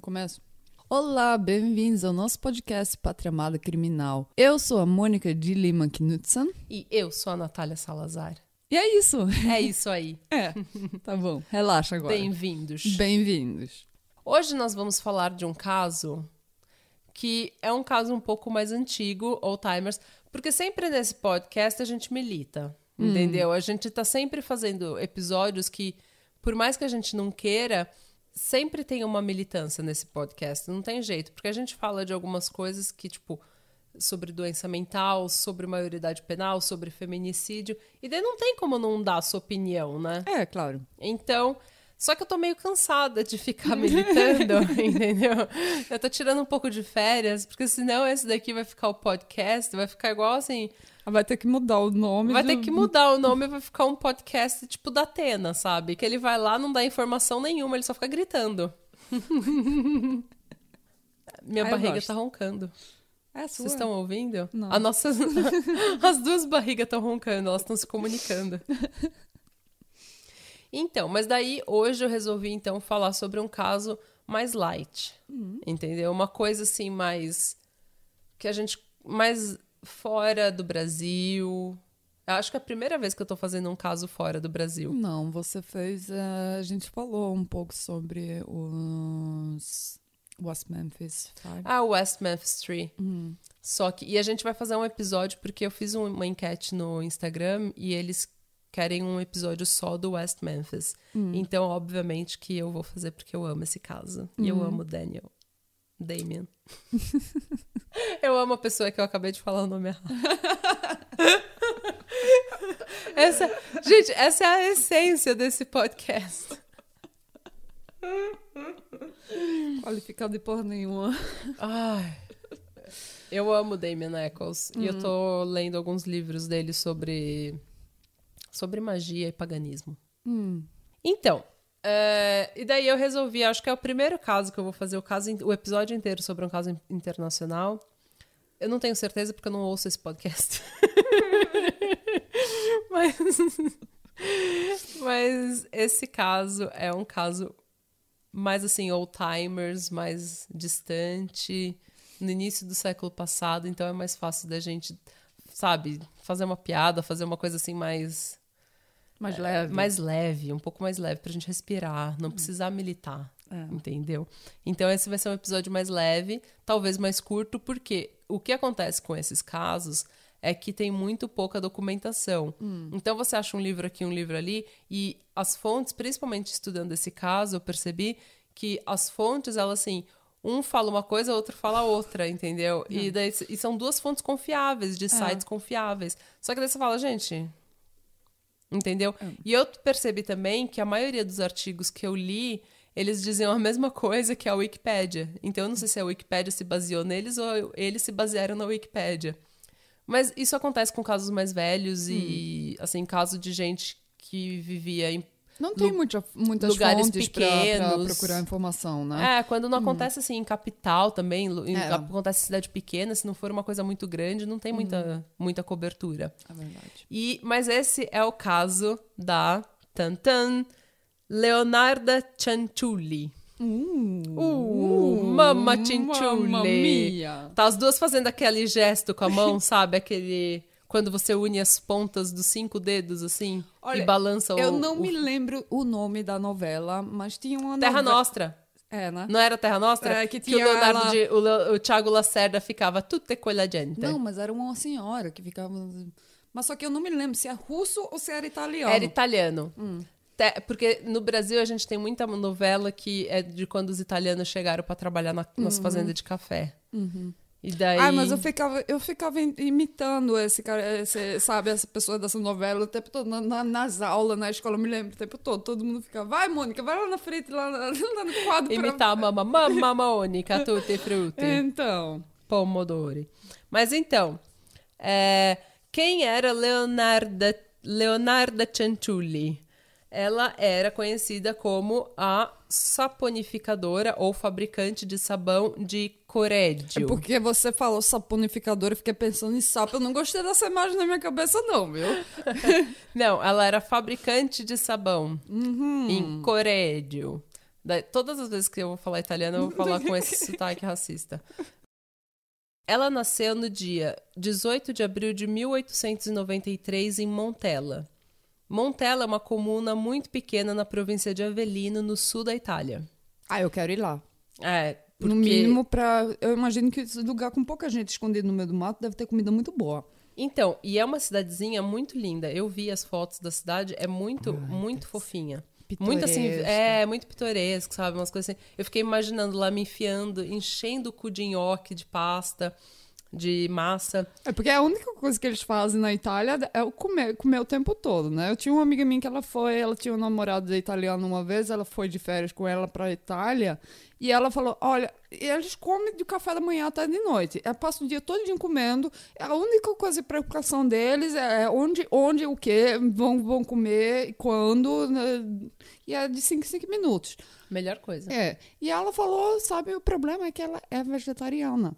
Eu começo. Olá, bem-vindos ao nosso podcast Pátria Amada Criminal. Eu sou a Mônica de Lima Knudsen. E eu sou a Natália Salazar. E é isso. É isso aí. É, tá bom. Relaxa agora. Bem-vindos. Bem-vindos. Hoje nós vamos falar de um caso que é um caso um pouco mais antigo, old timers, porque sempre nesse podcast a gente milita, entendeu? A gente tá sempre fazendo episódios que, por mais que a gente não queira, sempre tem uma militância nesse podcast, não tem jeito, porque a gente fala de algumas coisas que, tipo, sobre doença mental, sobre maioridade penal, sobre feminicídio, e daí não tem como não dar a sua opinião, né? É, claro. Então, só que eu tô meio cansada de ficar militando, entendeu? Eu tô tirando um pouco de férias, porque senão esse daqui vai ficar o podcast, vai ficar igual assim. Vai ter que mudar o nome. Vai do- ter que mudar o nome, vai ficar um podcast tipo da Atena, sabe? Que ele vai lá, não dá informação nenhuma, ele só fica gritando. Minha Ah, eu barriga tá roncando. É. Vocês estão ouvindo? Não. A nossa... As duas barrigas estão roncando, elas estão se comunicando. Então, mas daí hoje eu resolvi então falar sobre um caso mais light. Entendeu? Uma coisa assim mais que a gente mais fora do Brasil. Eu acho que é a primeira vez que eu tô fazendo um caso fora do Brasil. Não, você fez. eh, a gente falou um pouco sobre os West Memphis Five. Ah, West Memphis 3. Só que. E a gente vai fazer um episódio, porque eu fiz um- uma enquete no Instagram e eles querem um episódio só do West Memphis. Então, obviamente, que eu vou fazer porque eu amo esse caso. E eu amo o Daniel. Damien. eu amo a pessoa que eu acabei de falar o nome errado. essa, gente, essa é a essência desse podcast. Qualificado de porra nenhuma. Ai. Eu amo Damien Eccles. E eu tô lendo alguns livros dele sobre. sobre magia e paganismo. Hum. Então. É, e daí eu resolvi, acho que é o primeiro caso que eu vou fazer o caso, o episódio inteiro sobre um caso in- internacional. Eu não tenho certeza porque eu não ouço esse podcast. mas, mas esse caso é um caso mais assim, old timers, mais distante, no início do século passado, então é mais fácil da gente, sabe, fazer uma piada, fazer uma coisa assim mais Mais leve. mais leve, um pouco mais leve pra gente respirar, não precisar militar, É. entendeu? Então esse vai ser um episódio mais leve, talvez mais curto, porque o que acontece com esses casos é que tem muito pouca documentação. Então você acha um livro aqui, um livro ali, e as fontes, principalmente estudando esse caso, eu percebi que as fontes, elas assim, um fala uma coisa, outro fala outra, entendeu? E, daí, e são duas fontes confiáveis, de sites confiáveis. Só que daí você fala, gente, Entendeu? E eu percebi também que a maioria dos artigos que eu li, eles diziam a mesma coisa que a Wikipédia. Então eu não sei se a Wikipédia se baseou neles ou eles se basearam na Wikipédia. Mas isso acontece com casos mais velhos e, assim, caso de gente que vivia em Não tem muita, muitas lugares fontes pequenos. procurar informação, né? É, quando não acontece assim em capital também, em- É. acontece em cidade pequena, se não for uma coisa muito grande, não tem muita, muita cobertura. É verdade. E, mas esse é o caso da Tantan Leonarda Cianciulli. Uh, Cianciulli. Mamma mia. Tá as duas fazendo aquele gesto com a mão, sabe? Aquele quando você une as pontas dos cinco dedos assim Olha, e balança Eu o, não o me lembro o nome da novela, mas tinha uma Terra novela... Nostra. É, né? Não era Terra Nostra? É, que o tinha Leonardo ela- de, o, Le- o Thiago Lacerda ficava tutte quella gente. Não, mas era uma senhora que ficava... Mas só que eu não me lembro se é russo ou se era italiano. Era italiano. Hum. Te- Porque no Brasil a gente tem muita novela que é de quando os italianos chegaram pra trabalhar na, nas fazendas de café. E daí. Ah, mas eu ficava, eu ficava im- imitando esse cara, esse, sabe, essa pessoa dessa novela o tempo todo, na- na- nas aulas, na escola, eu me lembro o tempo todo, todo mundo ficava, vai, Mônica, vai lá na frente, lá, lá no quadro. pra- Imitar a mamma, mamma Mônica, tutti frutti, Então, pomodori. Mas então, é, quem era Leonarda, Leonarda Cianciulli? Ela era conhecida como a saponificadora ou fabricante de sabão de Corégio. É porque você falou saponificador, eu fiquei pensando em sapo. Eu não gostei dessa imagem na minha cabeça, não, viu? não, ela era fabricante de sabão Uhum. em Corégio. Da- Todas as vezes que eu vou falar italiano, eu vou falar com esse sotaque racista. Ela nasceu no dia 18 de abril de 1893 em Montella. Montella é uma comuna muito pequena na província de Avellino, no sul da Itália. Ah, eu quero ir lá. É, porque... No mínimo, pra. Eu imagino que esse lugar com pouca gente escondida no meio do mato deve ter comida muito boa. Então, e é uma cidadezinha muito linda. Eu vi as fotos da cidade, é muito, muito fofinha. Muito assim, é, muito pitoresco, sabe? Umas coisas assim. Eu fiquei imaginando lá me enfiando, enchendo o cu de nhoque, de pasta, de massa. É porque a única coisa que eles fazem na Itália é o comer, comer o tempo todo, né? Eu tinha uma amiga minha que ela foi, ela tinha um namorado italiano uma vez, ela foi de férias com ela pra Itália, e ela falou: Olha, eles comem de café da manhã até de noite. Eu passo o dia todo dia comendo. A única coisa de preocupação deles é onde, onde o que vão, vão comer e quando. né? E é de 5 em 5 minutos. Melhor coisa. É. E ela falou: Sabe, o problema é que ela é vegetariana.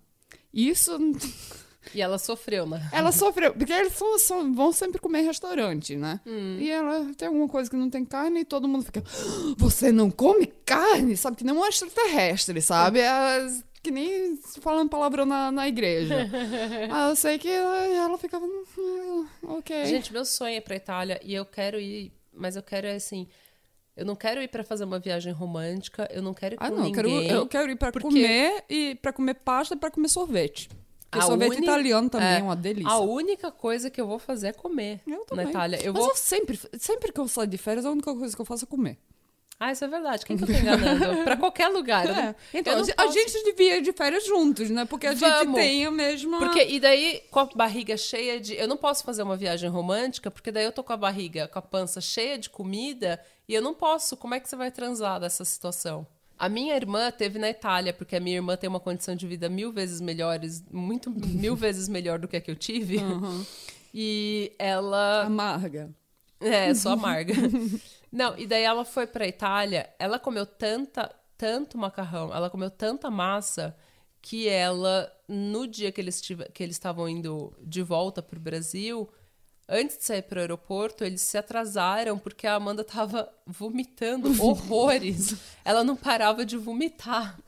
Isso E ela sofreu, né? ela sofreu, porque eles são- são- vão sempre comer em restaurante, né? E ela tem alguma coisa que não tem carne e todo mundo fica, "Ah, você não come carne? Sabe, que nem um extraterrestre, sabe? É, que nem falando palavrão na, na igreja. ah, eu sei que ela, ela ficava, "Hum, ok. Gente, meu sonho é ir pra Itália e eu quero ir, mas eu quero assim. Eu não quero ir pra fazer uma viagem romântica, eu não quero ir com ah, não, eu quero, ninguém. eu quero ir pra porque- comer e pra comer pasta e pra comer sorvete. Porque A sorvete uni- italiano também é, é, uma delícia. A única coisa que eu vou fazer é comer Eu na também. Itália. Eu Mas vou. eu sempre, sempre que eu saio de férias, a única coisa que eu faço é comer. Ah, isso é verdade. Quem que eu tô enganando? pra qualquer lugar. É. Então, eu não a, posso- gente devia ir de férias juntos, né? Porque a gente Vamos. tem a mesma. Porque, e daí, com a barriga cheia de. Eu não posso fazer uma viagem romântica, porque daí eu tô com a barriga, com a pança cheia de comida, e eu não posso. Como é que você vai transar dessa situação? A minha irmã teve na Itália, porque a minha irmã tem uma condição de vida mil vezes melhores, muito mil vezes melhor do que a que eu tive. E ela. Amarga. É, só amarga. Não, e daí ela foi pra Itália, ela comeu tanta, tanto macarrão, ela comeu tanta massa que ela, no dia que eles que eles estavam indo de volta pro Brasil, antes de sair pro aeroporto, eles se atrasaram porque a Amanda tava vomitando horrores. ela não parava de vomitar.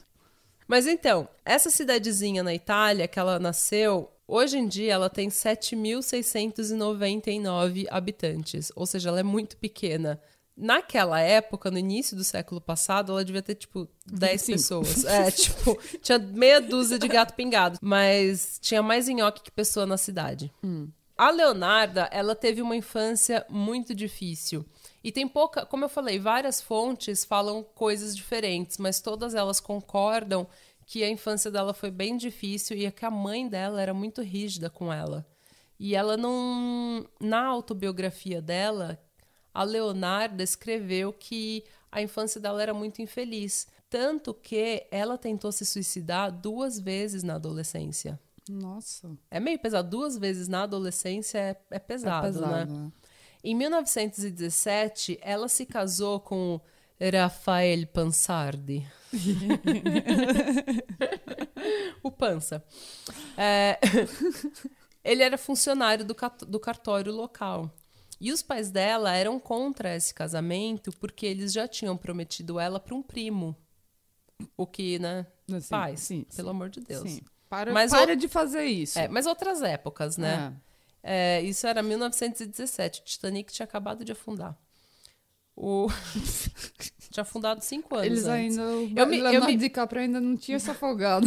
Mas então, essa cidadezinha na Itália que ela nasceu, hoje em dia ela tem 7.699 habitantes, ou seja, ela é muito pequena. Naquela época, no início do século passado, ela devia ter, tipo, 10 25. pessoas. É, tipo, tinha meia dúzia de gato pingado. Mas tinha mais nhoque que pessoa na cidade. A Leonarda, ela teve uma infância muito difícil. E tem pouca, como eu falei, várias fontes falam coisas diferentes, mas todas elas concordam que a infância dela foi bem difícil e é que a mãe dela era muito rígida com ela. E ela não. Na autobiografia dela, a Leonarda escreveu que a infância dela era muito infeliz. Tanto que ela tentou se suicidar duas vezes na adolescência. Nossa. É meio pesado. Duas vezes na adolescência é, é pesado, é pesado, né? né? Em 1917, ela se casou com Rafael Pansardi. o Pança. É, Ele era funcionário do, do cartório local. E os pais dela eram contra esse casamento porque eles já tinham prometido ela para um primo. O que, né? Assim, Pais, sim, pelo sim, amor de Deus. Sim. Para, Mas para de fazer isso. É, mas outras épocas, né? É, isso era 1917. O Titanic tinha acabado de afundar. O... tinha afundado cinco anos Eles antes. ainda. O Eu me- eu me- DiCaprio ainda não tinha se afogado.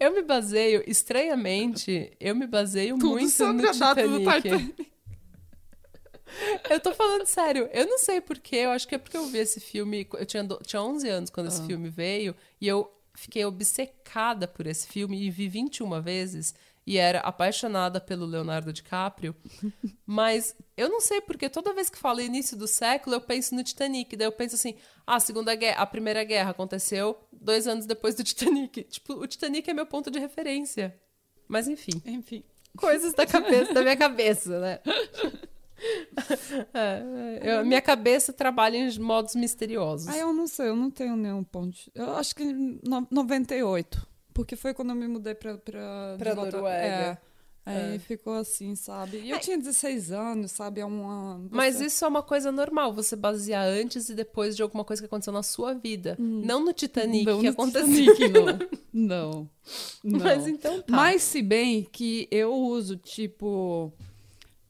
Eu me baseio, estranhamente, eu me baseio Tudo muito sobre no a data do Titanic. Eu tô falando sério. Eu não sei porquê. Eu acho que é porque eu vi esse filme. Eu tinha, do- tinha 11 anos quando Ah. esse filme veio. E eu fiquei obcecada por esse filme e vi 21 vezes. E era apaixonada pelo Leonardo DiCaprio. Mas eu não sei porque toda vez que falo início do século, eu penso no Titanic. Daí eu penso assim: ah, a Segunda Guerra, a Primeira Guerra aconteceu dois anos depois do Titanic. Tipo, o Titanic é meu ponto de referência. Mas enfim. Enfim. Coisas da cabeça, da minha cabeça, né? É, eu- minha cabeça trabalha em modos misteriosos. Ah, eu não sei, eu não tenho nenhum ponto. Eu acho que no, 98. Porque foi quando eu me mudei pra, pra, Pra Noruega. É. Aí É. ficou assim, sabe? E eu tinha 16 anos, sabe? É uma. Mas você- isso é uma coisa normal, você basear antes e depois de alguma coisa que aconteceu na sua vida. Não no Titanic Não que no aconteceu. Titanic, não. não. Não. Mas então tá. Mas se bem que eu uso, tipo,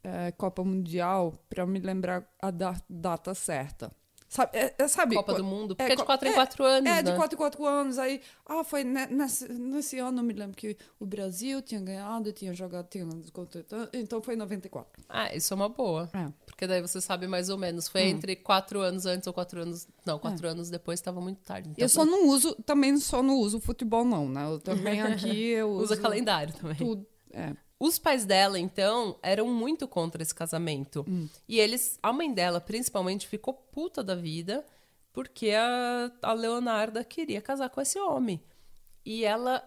é, Copa Mundial pra me lembrar a da- data certa. Sabe? É, é, sabe Copa co- do Mundo, é, porque é, de co- 4 em é, 4 anos, É, né? de 4 em 4 anos. Aí, ah, foi ne- nesse, nesse ano, eu me lembro que o Brasil tinha ganhado, tinha jogado, tinha contra- então foi em 94. Ah, isso é uma boa. É. Porque daí você sabe mais ou menos. Foi entre 4 anos antes ou 4 anos... Não, 4 anos depois estava muito tarde. Então eu só não uso, também só não uso futebol, não, né? Eu também aqui eu uso usa calendário também. tudo. É. Os pais dela, então, eram muito contra esse casamento. E eles, a mãe dela, principalmente, ficou puta da vida porque a, a Leonarda queria casar com esse homem. E ela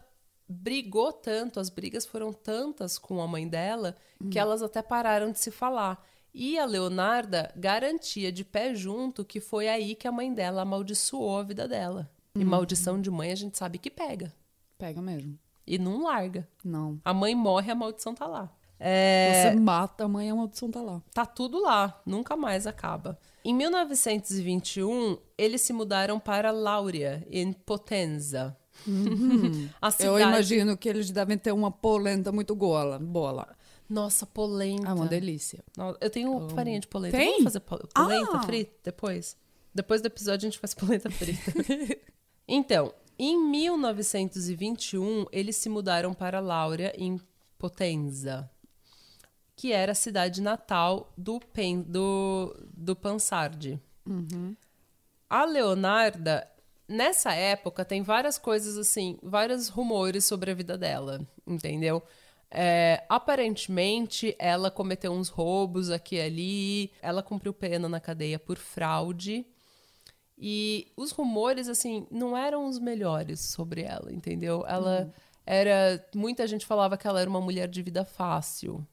brigou tanto, as brigas foram tantas com a mãe dela, que elas até pararam de se falar. E a Leonarda garantia de pé junto que foi aí que a mãe dela amaldiçoou a vida dela. E maldição de mãe a gente sabe que pega. Pega mesmo. E não larga. Não. A mãe morre, a maldição tá lá. É, Você mata, amanhã a maldição tá lá. tá tudo lá, nunca mais acaba. Em 1921, eles se mudaram para Lauria, em Potenza. A cidade... Eu imagino que eles devem ter uma polenta muito gola, bola. Nossa, polenta. É uma delícia. Eu tenho farinha de polenta. Tem? Vamos fazer po- polenta Ah! frita depois? Depois do episódio a gente faz polenta frita. então, em 1921, eles se mudaram para Lauria, em Potenza, que era a cidade natal do, Pen, do, do Pansardi. A Leonarda, nessa época, tem várias coisas assim, vários rumores sobre a vida dela, entendeu? É, aparentemente, ela cometeu uns roubos aqui e ali, ela cumpriu pena na cadeia por fraude. E os rumores, assim, não eram os melhores sobre ela, entendeu? Ela era. Muita gente falava que ela era uma mulher de vida fácil.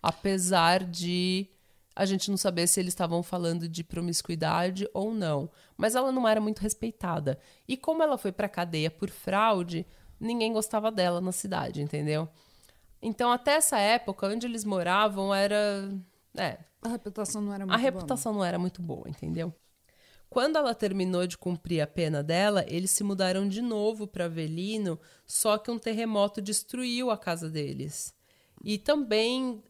Apesar de a gente não saber se eles estavam falando de promiscuidade ou não. Mas ela não era muito respeitada. E como ela foi pra cadeia por fraude, ninguém gostava dela na cidade, entendeu? Então, até essa época, onde eles moravam era. É, A reputação não era muito a boa, reputação não era muito boa, entendeu? Quando ela terminou de cumprir a pena dela, eles se mudaram de novo para Avelino, só que um terremoto destruiu a casa deles. E também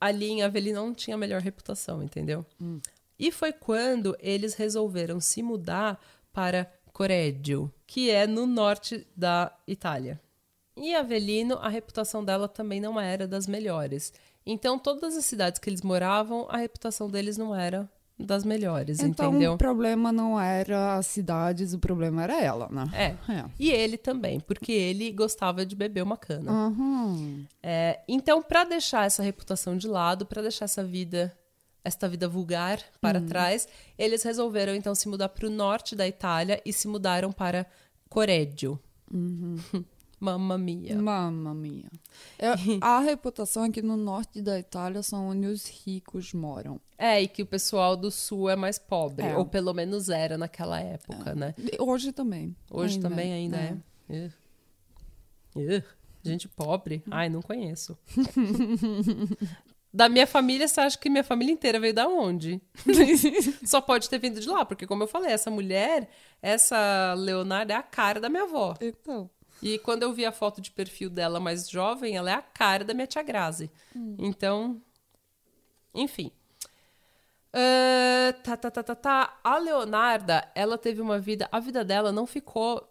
ali em Avelino não tinha a melhor reputação, entendeu? E foi quando eles resolveram se mudar para Correggio, que é no norte da Itália. E Avelino, a reputação dela também não era das melhores. Então, todas as cidades que eles moravam, a reputação deles não era das melhores, Então entendeu? o problema não era as cidades, o problema era ela, né? É. É. E ele também, porque ele gostava de beber uma cana. Aham. É, então, para deixar essa reputação de lado, para deixar essa vida, esta vida vulgar para trás, eles resolveram então se mudar para o norte da Itália e se mudaram para Correggio. Mamma mia. Mamma mia. É, a reputação é que no norte da Itália são onde os ricos moram. É, e que o pessoal do sul é mais pobre, É. ou pelo menos era naquela época, né? E Hoje também. Hoje Ainda também ainda é. Ugh. Ugh. Gente pobre? Ai, não conheço. da minha família, você acha que minha família inteira veio da onde? Só pode ter vindo de lá, porque como eu falei, essa mulher, essa Leonardo é a cara da minha avó. Então. E quando eu vi a foto de perfil dela mais jovem, ela é a cara da minha tia Grazi. Então, enfim. Ah, tá, tá, tá, tá, tá. A Leonarda, ela teve uma vida. A vida dela não ficou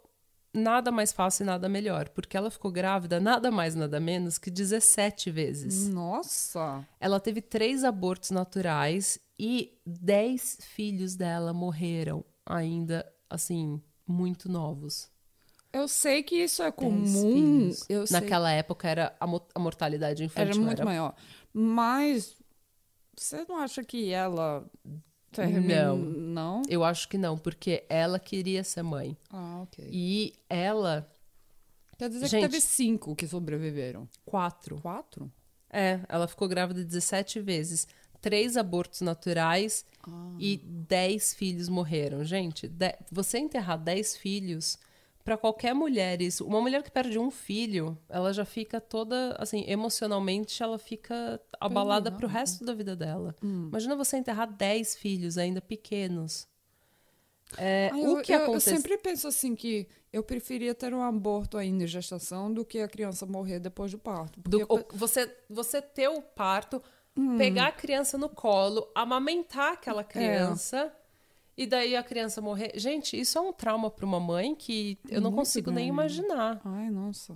nada mais fácil e nada melhor, porque ela ficou grávida nada mais, nada menos que 17 vezes. Nossa. Ela teve três abortos naturais e 10 filhos dela morreram ainda, assim, muito novos. Eu sei que isso é 10 comum. Eu sei Naquela época era a, a mortalidade infantil era muito maior. Mas você não acha que ela terminou? Não. Não? Eu acho que não, porque ela queria ser mãe. Ah, ok. E ela Quer dizer Gente. que teve cinco que sobreviveram. Quatro. Quatro? É, ela ficou grávida 17 vezes. Três abortos naturais e 10 filhos morreram. Gente, de- você enterrar 10 filhos, pra qualquer mulher, isso. Uma mulher que perde um filho, ela já fica toda, assim, emocionalmente, ela fica abalada pro resto da vida dela. Imagina você enterrar 10 filhos ainda pequenos. É, Ah, o eu, que eu- eu acontece? sempre penso assim que eu preferia ter um aborto ainda em gestação do que a criança morrer depois do parto. Do- o- você, você ter o parto, Hum. pegar a criança no colo, amamentar É. aquela criança e daí a criança morrer. Gente, isso é um trauma para uma mãe que eu não Muito consigo nem grande. imaginar. Ai, nossa.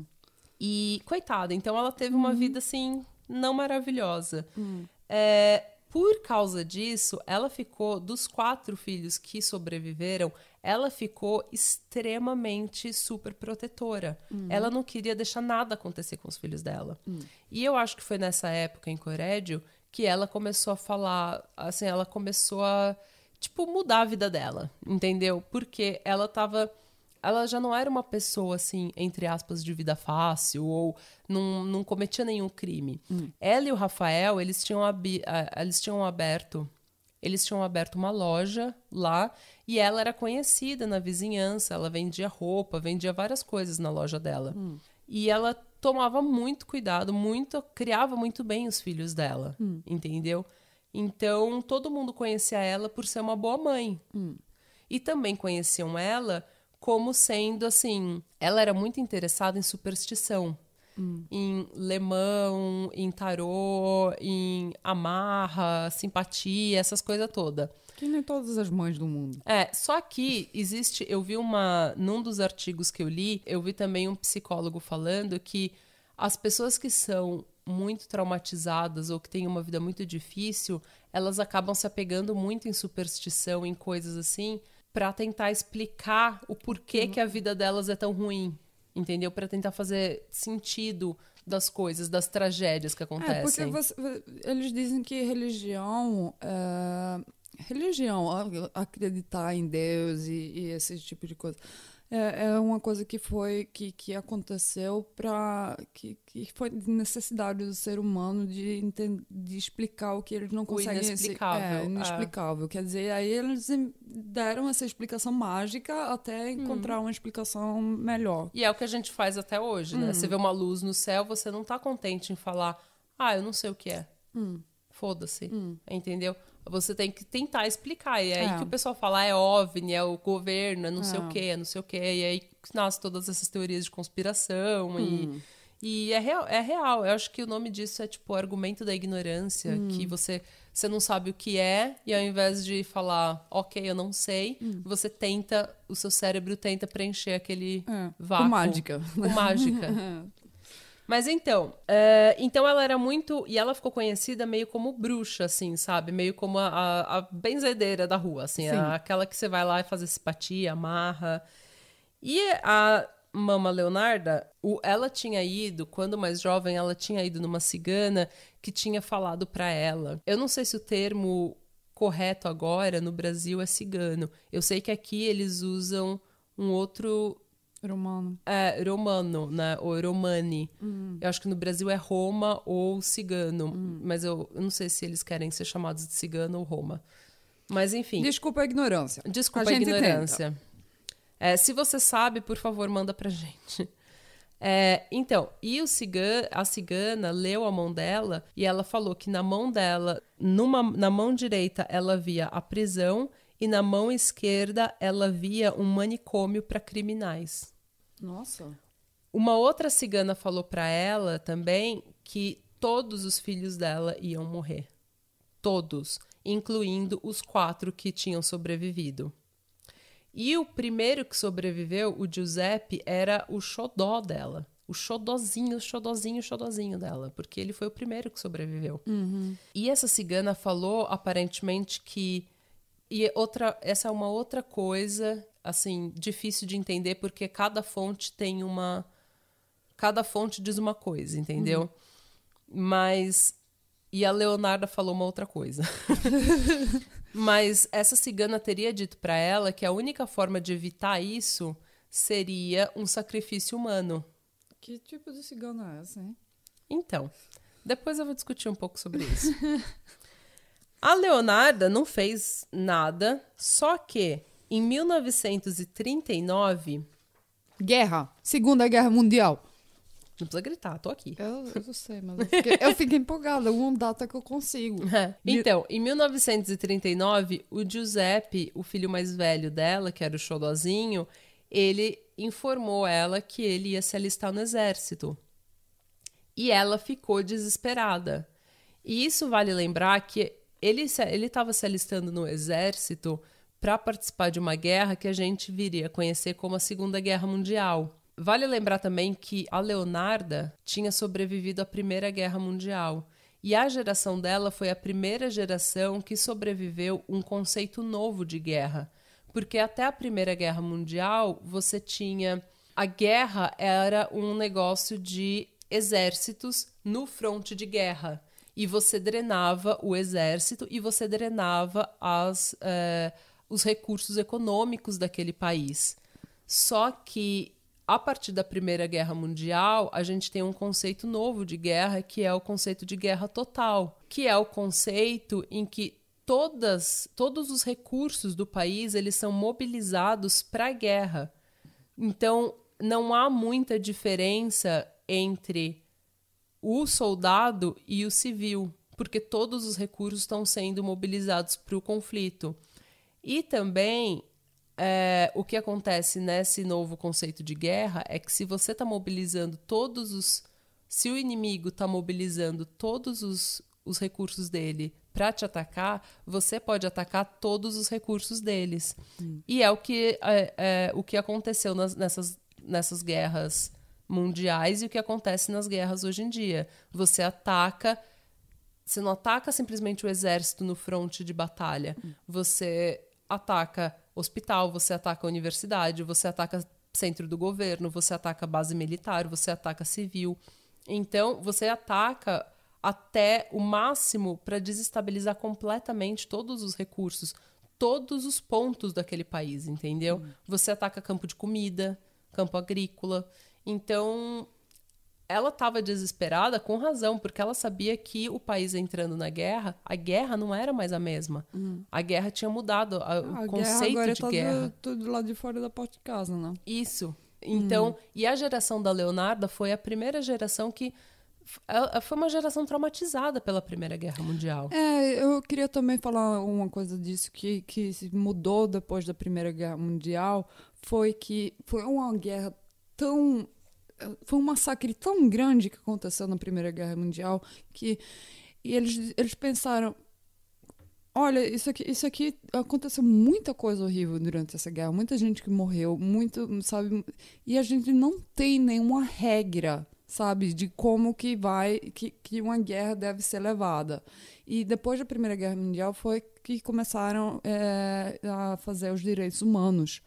E coitada, então ela teve Uhum. uma vida assim, não maravilhosa. Hum. É, por causa disso, ela ficou, dos quatro filhos que sobreviveram, ela ficou extremamente super protetora. Hum. Ela não queria deixar nada acontecer com os filhos dela. E eu acho que foi nessa época em Corédio que ela começou a falar, assim, ela começou a, tipo, mudar a vida dela, entendeu? Porque ela tava ela já não era uma pessoa, assim, entre aspas, de vida fácil ou não, não cometia nenhum crime. Ela e o Rafael, eles tinham, eles tinham aberto eles tinham aberto uma loja lá e ela era conhecida na vizinhança. Ela vendia roupa, vendia várias coisas na loja dela. E ela tomava muito cuidado, muito, criava muito bem os filhos dela, entendeu? Então todo mundo conhecia ela por ser uma boa mãe. E também conheciam ela como sendo assim. Ela era muito interessada em superstição. Em lemão, em tarô, em amarra, simpatia, essas coisas todas. Que nem todas as mães do mundo. É, só que existe, eu vi uma, num dos artigos que eu li, eu vi também um psicólogo falando que as pessoas que são muito traumatizadas ou que têm uma vida muito difícil, elas acabam se apegando muito em superstição, em coisas assim, pra tentar explicar o porquê que a vida delas é tão ruim, entendeu? Pra tentar fazer sentido das coisas, das tragédias que acontecem. É, porque você- eles dizem que religião. é, religião, a- acreditar em Deus e, e esse tipo de coisa. É, é uma coisa que foi que, que aconteceu para que, que foi de necessidade do ser humano de, de explicar o que eles não conseguem se- inexplicável, é, é. inexplicável quer dizer aí eles deram essa explicação mágica até encontrar uma explicação melhor E é o que a gente faz até hoje, né? Você vê uma luz no céu, você não tá contente em falar, ah, eu não sei o que é. Foda-se. Entendeu? Você tem que tentar explicar. E é, É. aí que o pessoal fala, ah, é OVNI, é o governo, é não sei É. o que, é não sei o que. E aí nascem todas essas teorias de conspiração. E, e é, real, é real. Eu acho que o nome disso é tipo o argumento da ignorância, que você, você não sabe o que é, e ao invés de falar, ok, eu não sei, você tenta, o seu cérebro tenta preencher aquele É, vácuo. com mágica Com mágica. Mas então, é, então ela era muito. E ela ficou conhecida meio como bruxa, assim, sabe? Meio como a, a, a benzedeira da rua, assim, Sim. a- aquela que você vai lá e faz simpatia, amarra. E a Mama Leonarda, o- ela tinha ido, quando mais jovem, ela tinha ido numa cigana que tinha falado pra ela. Eu não sei se o termo correto agora no Brasil é cigano. Eu sei que aqui eles usam um outro romano é, romano, né? Ou romani. Eu acho que no Brasil é Roma ou cigano. Mas eu, eu não sei se eles querem ser chamados de cigano ou Roma. Mas enfim. desculpa a ignorância Desculpa a a, ignorância. É, se você sabe, por favor, manda pra gente. É, então, e o cigan, a cigana leu a mão dela e ela falou que na mão dela, numa, na mão direita, ela via a prisão e na mão esquerda ela via um manicômio para criminais. nossa Uma outra cigana falou pra ela também que todos os filhos dela iam morrer. Todos, incluindo os quatro que tinham sobrevivido. E o primeiro que sobreviveu, o Giuseppe, era o xodó dela. O xodozinho, o xodozinho, o xodozinho dela. Porque ele foi o primeiro que sobreviveu. E essa cigana falou, aparentemente, que. E outra, essa é uma outra coisa, assim, difícil de entender, porque cada fonte tem uma. Cada fonte diz uma coisa, entendeu? Mas. E a Leonarda falou uma outra coisa. Mas essa cigana teria dito pra ela que a única forma de evitar isso seria um sacrifício humano. Que tipo de cigano é essa, hein? Então, depois eu vou discutir um pouco sobre isso. A Leonarda não fez nada, só que em 1939. Guerra. Segunda Guerra Mundial. Não precisa gritar, tô aqui. Eu, eu sei, mas eu fiquei, eu fiquei empolgada. Uma data que eu consigo. É. Então, em 1939, o Giuseppe, o filho mais velho dela, que era o Xodozinho, ele informou ela que ele ia se alistar no exército. E ela ficou desesperada. E isso vale lembrar que ele estava se alistando no exército para participar de uma guerra que a gente viria a conhecer como a Segunda Guerra Mundial. Vale lembrar também que a Leonarda tinha sobrevivido à Primeira Guerra Mundial. E a geração dela foi a primeira geração que sobreviveu um conceito novo de guerra. Porque até a Primeira Guerra Mundial, você tinha. A guerra era um negócio de exércitos no fronte de guerra e você drenava o exército e você drenava as, uh, os recursos econômicos daquele país. Só que a partir da Primeira Guerra Mundial, a gente tem um conceito novo de guerra, que é o conceito de guerra total, que é o conceito em que todas, todos os recursos do país eles são mobilizados para a guerra. Então, não há muita diferença entre o soldado e o civil, porque todos os recursos estão sendo mobilizados para o conflito. E também é, o que acontece nesse novo conceito de guerra é que se você está mobilizando todos os. Se o inimigo está mobilizando todos os, os recursos dele para te atacar, você pode atacar todos os recursos deles. Hum. E é o que, é, é, o que aconteceu nas, nessas, nessas guerras mundiais e o que acontece nas guerras hoje em dia. Você ataca. Você não ataca simplesmente o exército no fronte de batalha. Você ataca hospital, você ataca universidade, você ataca centro do governo, você ataca base militar, você ataca civil. Então, você ataca até o máximo para desestabilizar completamente todos os recursos, todos os pontos daquele país, entendeu? Uhum. Você ataca campo de comida, campo agrícola. Então, ela estava desesperada com razão, porque ela sabia que o país entrando na guerra, a guerra não era mais a mesma. Hum. A guerra tinha mudado a, o conceito agora de tá guerra. Do, tudo lá de fora da porta de casa, né? Isso. Então, hum. e a geração da Leonarda foi a primeira geração que foi uma geração traumatizada pela Primeira Guerra Mundial. É, eu queria também falar uma coisa disso que, que mudou depois da Primeira Guerra Mundial, foi que foi uma guerra tão foi um massacre tão grande que aconteceu na Primeira Guerra Mundial que e eles, eles pensaram olha isso aqui isso aqui aconteceu muita coisa horrível durante essa guerra muita gente que morreu muito sabe e a gente não tem nenhuma regra sabe de como que vai que, que uma guerra deve ser levada. E depois da Primeira Guerra Mundial foi que começaram é, a fazer os direitos humanos.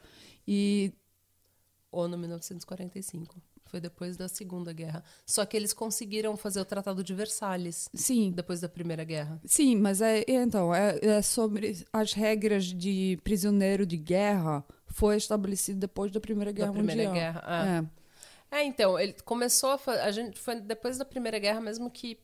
E ONU 1945 foi depois da Segunda Guerra. Só que eles conseguiram fazer o Tratado de Versalhes. Sim. Depois da Primeira Guerra. Sim, mas é, é então, é, é sobre as regras de prisioneiro de guerra foi estabelecido depois da Primeira Guerra da Primeira Mundial. Guerra, ah. é. é. então, ele começou a, a gente foi depois da Primeira Guerra mesmo que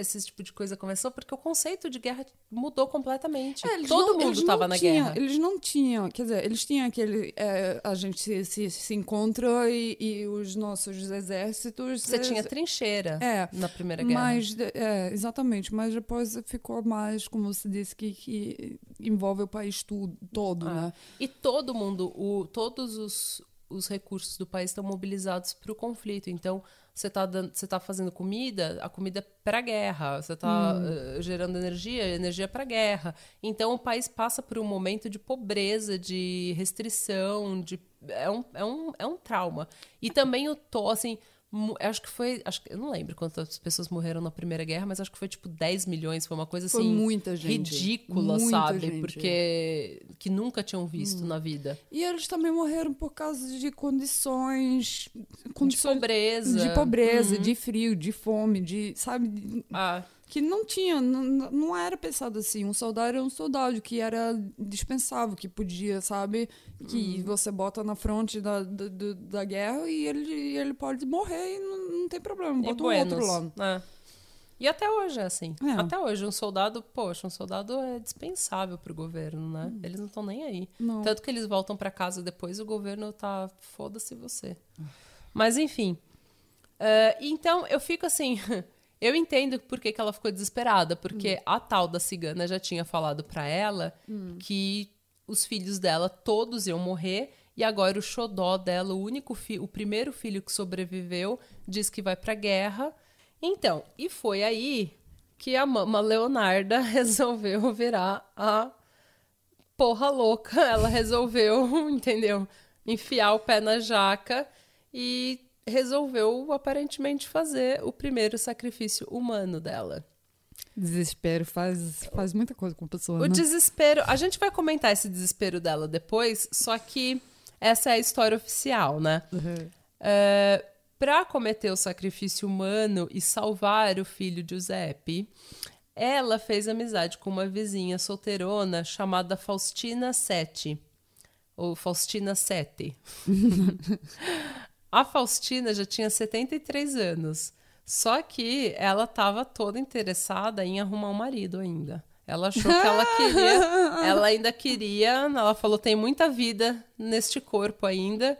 esse tipo de coisa começou porque o conceito de guerra mudou completamente. É, Todo não, mundo estava na guerra. Eles não tinham, quer dizer, eles tinham aquele. É, a gente se, se, se encontra e, e, os nossos exércitos. Você tinha trincheira é, na Primeira Guerra. Mas, é, exatamente, mas depois ficou mais, como você disse, que, que envolve o país tudo, todo, ah, né? E todo mundo, o, todos os, os recursos do país estão mobilizados para o conflito. Então você está você tá fazendo comida, a comida é para guerra. Você está hum. uh, gerando energia, energia é para guerra. Então o país passa por um momento de pobreza, de restrição, de é um, é um, é um trauma. E também o to, assim, acho que foi. Acho que, eu não lembro quantas pessoas morreram na Primeira Guerra, mas acho que foi tipo 10 milhões. Foi uma coisa assim. Foi muita gente. Ridícula, muita sabe? Gente. Porque. que nunca tinham visto hum. na vida. E eles também morreram por causa de condições. condições de pobreza. De pobreza, uhum. de frio, de fome, de. Sabe? Ah. Que não tinha, não, não era pensado assim. Um soldado era um soldado que era dispensável, que podia, sabe? Que Uhum. você bota na fronte da, da, da- guerra e ele, ele pode morrer e não, não tem problema. E Bota um outro lá. né? E até hoje é assim. É. Até hoje, um soldado, poxa, um soldado é dispensável pro governo, né? Eles não estão nem aí. Não. Tanto que eles voltam pra casa depois, o governo tá foda-se você. Mas enfim. É, então eu fico assim. Eu entendo por que, que ela ficou desesperada, porque a tal da cigana já tinha falado pra ela que os filhos dela todos iam morrer e agora o xodó dela, o único filho, o primeiro filho que sobreviveu, diz que vai pra guerra. Então, e foi aí que a mama Leonarda resolveu virar a porra louca. Ela resolveu, entendeu? Enfiar o pé na jaca e resolveu aparentemente fazer o primeiro sacrifício humano dela. Desespero faz, faz muita coisa com a pessoa, O né? desespero, a gente vai comentar esse desespero dela depois, só que essa é a história oficial, né? Uhum. É, para cometer o sacrifício humano e salvar o filho Giuseppe, ela fez amizade com uma vizinha solteirona chamada Faustina Sete, ou Faustina Sete. A Faustina já tinha 73 anos, só que ela estava toda interessada em arrumar um marido ainda. Ela achou que ela queria, ela ainda queria, ela falou tem muita vida neste corpo ainda,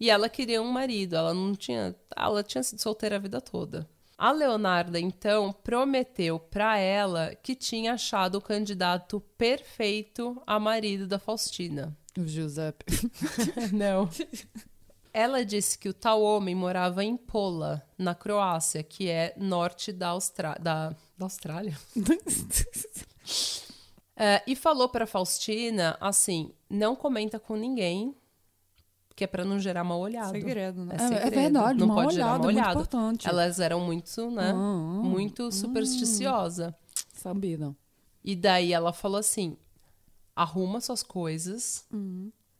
e ela queria um marido. Ela não tinha, ela tinha sido solteira a vida toda. A Leonarda então prometeu para ela que tinha achado o candidato perfeito a marido da Faustina. O Giuseppe. Não. Ela disse que o tal homem morava em Pola, na Croácia, que é norte da, Austra... da... da Austrália. É, e falou pra Faustina assim: não comenta com ninguém, que é pra não gerar mal olhado. Segredo, né? É É, é segredo. verdade, Não mal pode gerar olhado, mal é muito olhado. importante. Elas eram muito, né? Ah, ah, muito supersticiosa. Sabida. E daí ela falou assim: arruma suas coisas,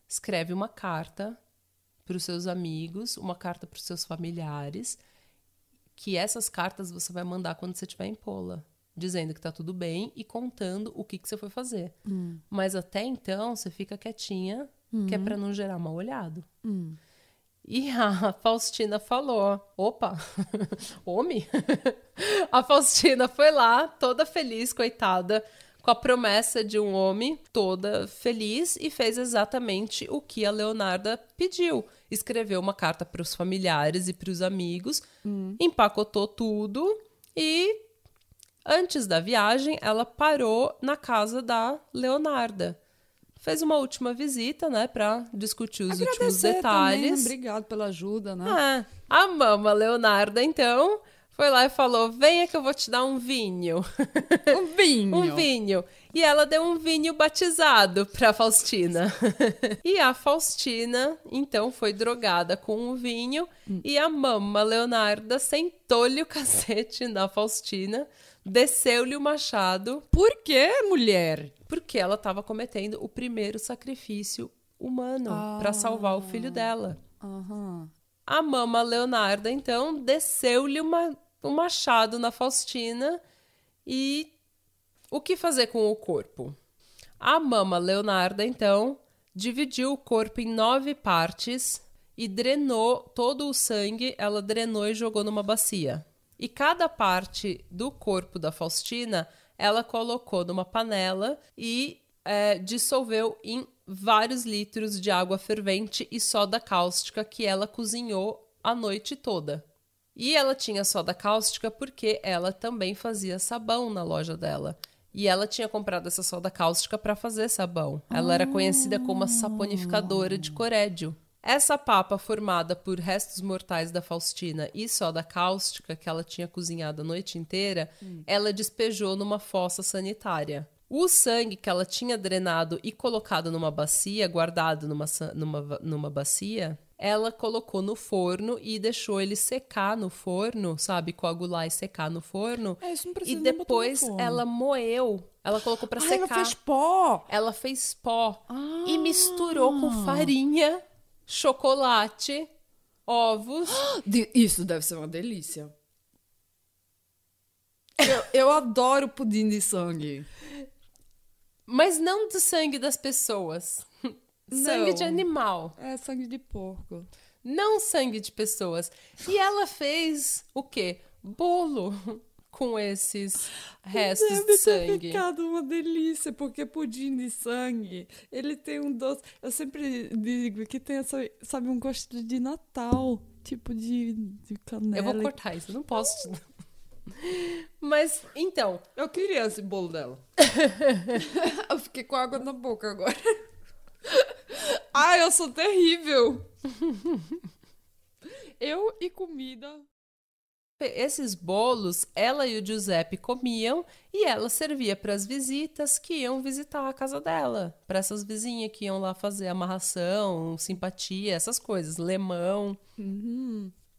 escreve uma carta para os seus amigos, uma carta para os seus familiares, que essas cartas você vai mandar quando você estiver em Pola, dizendo que tá tudo bem e contando o que, que você foi fazer. Mas até então você fica quietinha, que é para não gerar mal olhado. E a Faustina falou: opa, homem? a Faustina foi lá, toda feliz, coitada, com a promessa de um homem, toda feliz, e fez exatamente o que a Leonarda pediu. Escreveu uma carta para os familiares e para os amigos, empacotou tudo e, antes da viagem, ela parou na casa da Leonarda. Fez uma última visita, né, para discutir os últimos Agradecer detalhes. Também, obrigado pela ajuda, né? É. A mama Leonarda, então, foi lá e falou: venha que eu vou te dar um vinho. Um vinho. um vinho. E ela deu um vinho batizado pra Faustina. e a Faustina, então, foi drogada com o vinho. E a mama Leonarda sentou-lhe o cacete na Faustina, desceu-lhe o machado, Por que, mulher? porque ela estava cometendo o primeiro sacrifício humano pra salvar o filho dela. Aham. A mama Leonarda, então, desceu-lhe uma- um machado na Faustina e o que fazer com o corpo? A mama Leonarda, então, dividiu o corpo em nove partes e drenou todo o sangue, ela drenou e jogou numa bacia. E cada parte do corpo da Faustina, ela colocou numa panela e é, dissolveu em vários litros de água fervente e soda cáustica que ela cozinhou a noite toda. E ela tinha soda cáustica porque ela também fazia sabão na loja dela. E ela tinha comprado essa soda cáustica para fazer sabão. Ela era conhecida como a saponificadora de Corédio. Essa papa formada por restos mortais da Faustina e soda cáustica que ela tinha cozinhado a noite inteira, ela despejou numa fossa sanitária. O sangue que ela tinha drenado e colocado numa bacia, guardado numa, numa, numa bacia, ela colocou no forno e deixou ele secar no forno, sabe? Coagular e secar no forno. É, isso não E precisa no depois ela moeu. Ela colocou pra Ah, secar. ela fez pó. Ela fez pó Ah. e misturou com farinha, chocolate, ovos. Isso deve ser uma delícia. Eu, eu adoro pudim de sangue. Mas não do sangue das pessoas. sangue Não. de animal. É sangue de porco. Não sangue de pessoas. E ela fez o quê? Bolo com esses restos Deve de ter sangue. ficado uma delícia, porque pudim de sangue, ele tem um doce. Eu sempre digo que tem essa, sabe, um gosto de Natal, tipo de, de canela. Eu vou cortar isso, não posso te dar. Mas, então, Eu queria esse bolo dela. eu fiquei com água na boca agora. Ai, eu sou terrível. eu e comida. esses bolos ela e o Giuseppe comiam e ela servia para as visitas que iam visitar a casa dela, para essas vizinhas que iam lá fazer amarração, simpatia, essas coisas, lemão.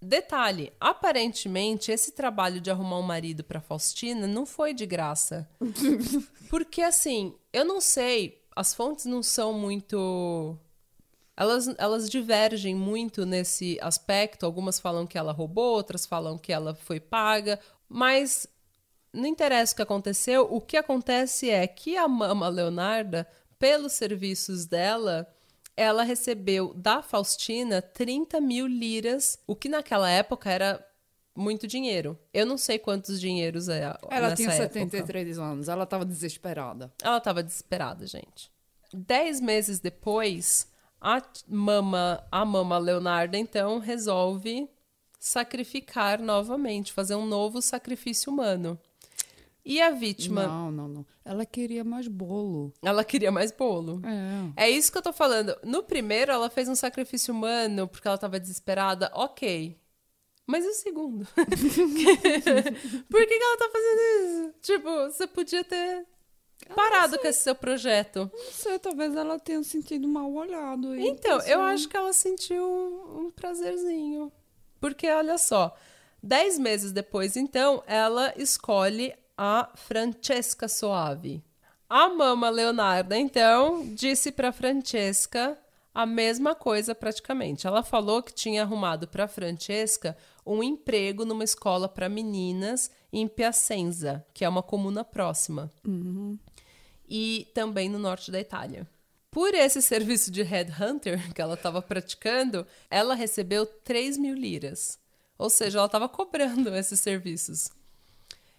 Detalhe, aparentemente esse trabalho de arrumar um marido para Faustina não foi de graça. Porque assim, eu não sei, as fontes não são muito elas, elas divergem muito nesse aspecto. Algumas falam que ela roubou, outras falam que ela foi paga, mas não interessa o que aconteceu. O que acontece é que a mama Leonarda, pelos serviços dela, ela recebeu da Faustina 30 mil liras, o que naquela época era muito dinheiro. Eu não sei quantos dinheiros é Ela tinha época. 73 anos, ela tava desesperada. Ela estava desesperada, gente. Dez meses depois, a mama, a mama Leonarda, então, resolve sacrificar novamente, fazer um novo sacrifício humano. E a vítima, Não, não, não. Ela queria mais bolo. ela queria mais bolo. É. É isso que eu tô falando. No primeiro, ela fez um sacrifício humano porque ela tava desesperada, ok. Mas e o segundo? Por que, que ela tá fazendo isso? Tipo, você podia ter parado com esse seu projeto. Não sei, talvez ela tenha sentido mal olhado. e Então, eu acho que ela sentiu um, um prazerzinho. Porque, olha só, dez meses depois, então, ela escolhe a Francesca Soave. A mama Leonarda, então, disse para Francesca a mesma coisa praticamente. Ela falou que tinha arrumado para Francesca um emprego numa escola para meninas em Piacenza, que é uma comuna próxima e também no norte da Itália. Por esse serviço de headhunter que ela estava praticando, ela recebeu 3 mil liras. Ou seja, ela estava cobrando esses serviços.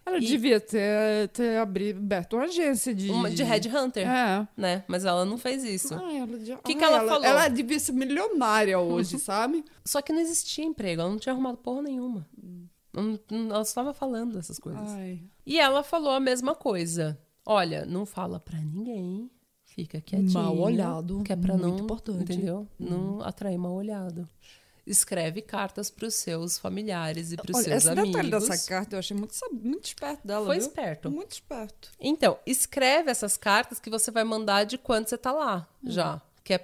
Ela E- devia ter, ter aberto uma agência de... Uma, de headhunter, É. né? Mas ela não fez isso. Ai, ela já... Que que Ai, ela falou? Ela devia ser milionária hoje, sabe? Só que não existia emprego, ela não tinha arrumado porra nenhuma. Ela só estava falando essas coisas. Ai. E ela falou a mesma coisa. Olha, não fala pra ninguém. Fica quietinho. Mal olhado, Que é pra muito não, importante. entendeu? Não atrair mal olhado. Escreve cartas pros seus familiares e pros Olha, seus esse amigos. detalhe dessa carta eu achei muito, muito esperto dela, Foi viu? esperto. Muito esperto. Então, escreve essas cartas que você vai mandar de quando você tá lá, já. Que é